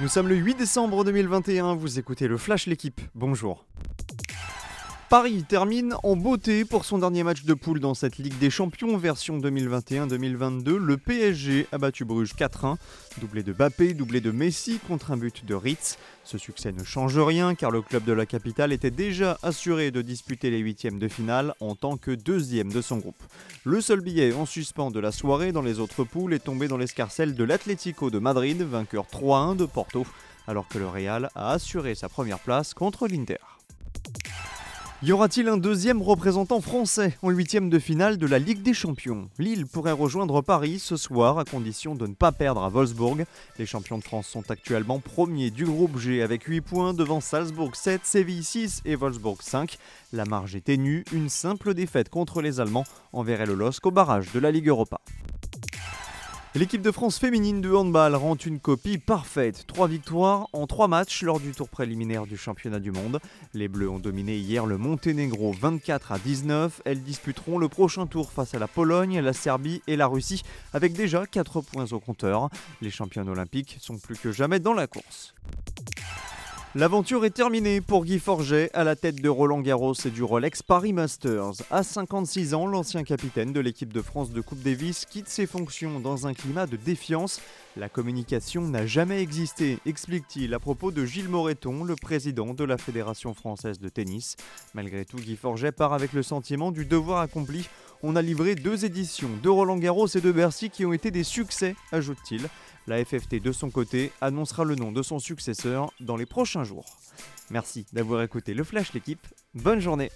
Nous sommes le 8 décembre 2021, vous écoutez le Flash L'équipe, bonjour. Paris termine en beauté pour son dernier match de poule dans cette Ligue des Champions version 2021-2022. Le PSG a battu Bruges 4-1, doublé de Bappé, doublé de Messi contre un but de Ritz. Ce succès ne change rien car le club de la capitale était déjà assuré de disputer les huitièmes de finale en tant que deuxième de son groupe. Le seul billet en suspens de la soirée dans les autres poules est tombé dans l'escarcelle de l'Atlético de Madrid, vainqueur 3-1 de Porto, alors que le Real a assuré sa première place contre l'Inter. Y aura-t-il un deuxième représentant français en huitième de finale de la Ligue des Champions? Lille pourrait rejoindre Paris ce soir à condition de ne pas perdre à Wolfsburg. Les champions de France sont actuellement premiers du groupe G avec 8 points devant Salzbourg 7, Séville 6 et Wolfsburg 5. La marge est ténue, une simple défaite contre les Allemands enverrait le LOSC au barrage de la Ligue Europa. L'équipe de France féminine de handball rend une copie parfaite. Trois victoires en trois matchs lors du tour préliminaire du championnat du monde. Les Bleus ont dominé hier le Monténégro 24 à 19. Elles disputeront le prochain tour face à la Pologne, la Serbie et la Russie avec déjà 4 points au compteur. Les championnes olympiques sont plus que jamais dans la course. L'aventure est terminée pour Guy Forget à la tête de Roland Garros et du Rolex Paris Masters. À 56 ans, l'ancien capitaine de l'équipe de France de Coupe Davis quitte ses fonctions dans un climat de défiance. La communication n'a jamais existé, explique-t-il à propos de Gilles Moreton, le président de la Fédération française de tennis. Malgré tout, Guy Forget part avec le sentiment du devoir accompli. On a livré deux éditions de Roland Garros et de Bercy qui ont été des succès, ajoute-t-il. La FFT de son côté annoncera le nom de son successeur dans les prochains jours. Merci d'avoir écouté le Flash l'équipe. Bonne journée